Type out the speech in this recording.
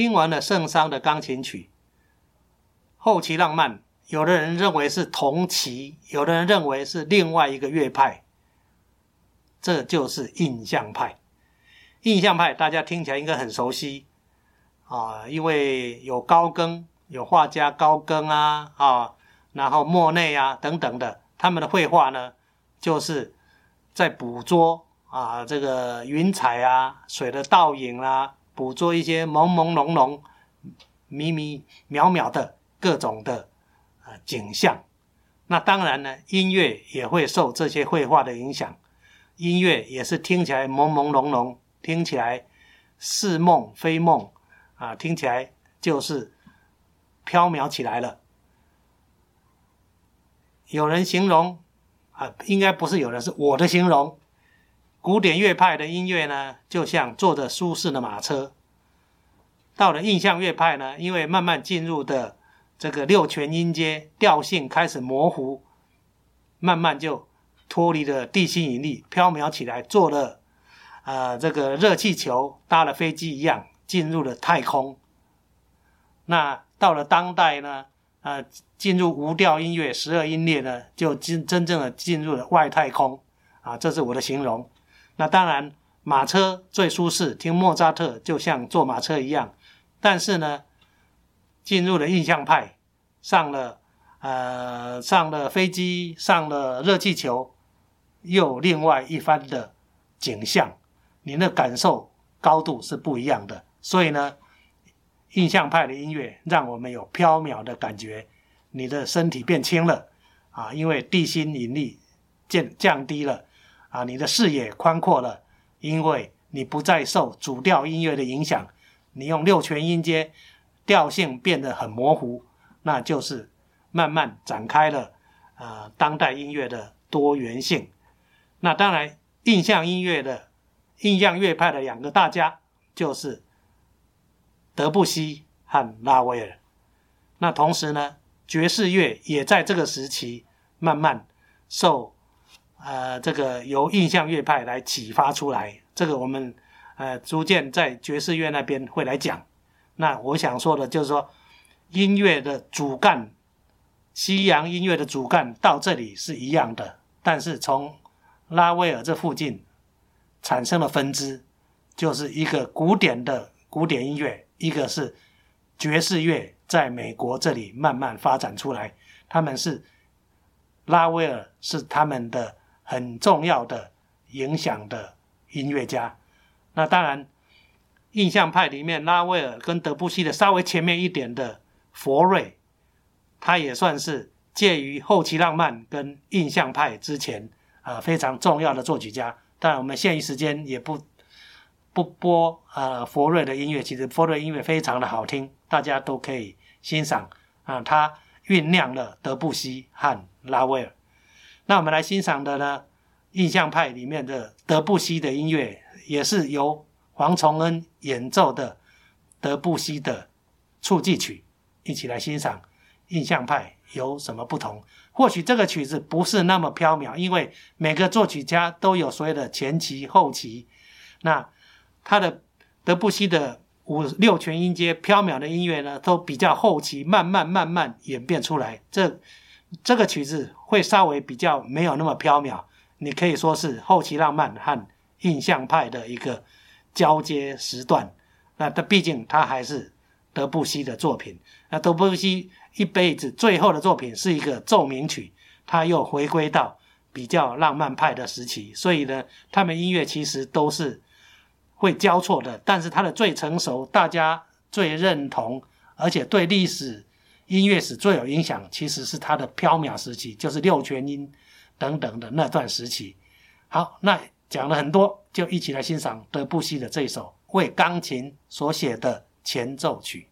听完了圣桑的钢琴曲，后期浪漫，有的人认为是同期，有的人认为是另外一个乐派，这就是印象派。印象派大家听起来应该很熟悉啊，因为有高更，有画家高更啊啊，然后莫内啊等等的，他们的绘画呢，就是在捕捉啊这个云彩啊、水的倒影啦。捕捉一些朦朦胧胧、迷迷渺渺的各种的呃景象，那当然呢，音乐也会受这些绘画的影响，音乐也是听起来朦朦胧胧，听起来似梦非梦啊，听起来就是飘渺起来了。有人形容啊，应该不是有人，是我的形容。古典乐派的音乐呢，就像坐着舒适的马车；到了印象乐派呢，因为慢慢进入的这个六全音阶，调性开始模糊，慢慢就脱离了地心引力，飘渺起来，坐了呃这个热气球，搭了飞机一样进入了太空。那到了当代呢，呃，进入无调音乐，十二音列呢，就真真正的进入了外太空啊，这是我的形容。那当然，马车最舒适，听莫扎特就像坐马车一样。但是呢，进入了印象派，上了呃上了飞机，上了热气球，又另外一番的景象，您的感受高度是不一样的。所以呢，印象派的音乐让我们有飘渺的感觉，你的身体变轻了啊，因为地心引力降降低了。啊，你的视野宽阔了，因为你不再受主调音乐的影响，你用六全音阶，调性变得很模糊，那就是慢慢展开了呃当代音乐的多元性。那当然，印象音乐的印象乐派的两个大家就是德布西和拉威尔。那同时呢，爵士乐也在这个时期慢慢受。呃，这个由印象乐派来启发出来，这个我们呃逐渐在爵士乐那边会来讲。那我想说的就是说，音乐的主干，西洋音乐的主干到这里是一样的，但是从拉威尔这附近产生了分支，就是一个古典的古典音乐，一个是爵士乐，在美国这里慢慢发展出来。他们是拉威尔是他们的。很重要的影响的音乐家，那当然，印象派里面拉威尔跟德布西的稍微前面一点的佛瑞，他也算是介于后期浪漫跟印象派之前啊非常重要的作曲家。但我们限于时间也不不播呃佛瑞的音乐，其实佛瑞音乐非常的好听，大家都可以欣赏啊。他酝酿了德布西和拉威尔。那我们来欣赏的呢，印象派里面的德布西的音乐，也是由黄崇恩演奏的德布西的促记曲，一起来欣赏印象派有什么不同。或许这个曲子不是那么飘渺，因为每个作曲家都有所谓的前期、后期。那他的德布西的五六全音阶飘渺的音乐呢，都比较后期，慢慢慢慢演变出来。这这个曲子会稍微比较没有那么飘渺，你可以说是后期浪漫和印象派的一个交接时段。那它毕竟它还是德布西的作品。那德布西一辈子最后的作品是一个奏鸣曲，他又回归到比较浪漫派的时期。所以呢，他们音乐其实都是会交错的。但是他的最成熟，大家最认同，而且对历史。音乐史最有影响，其实是他的飘渺时期，就是六全音等等的那段时期。好，那讲了很多，就一起来欣赏德布西的这首为钢琴所写的前奏曲。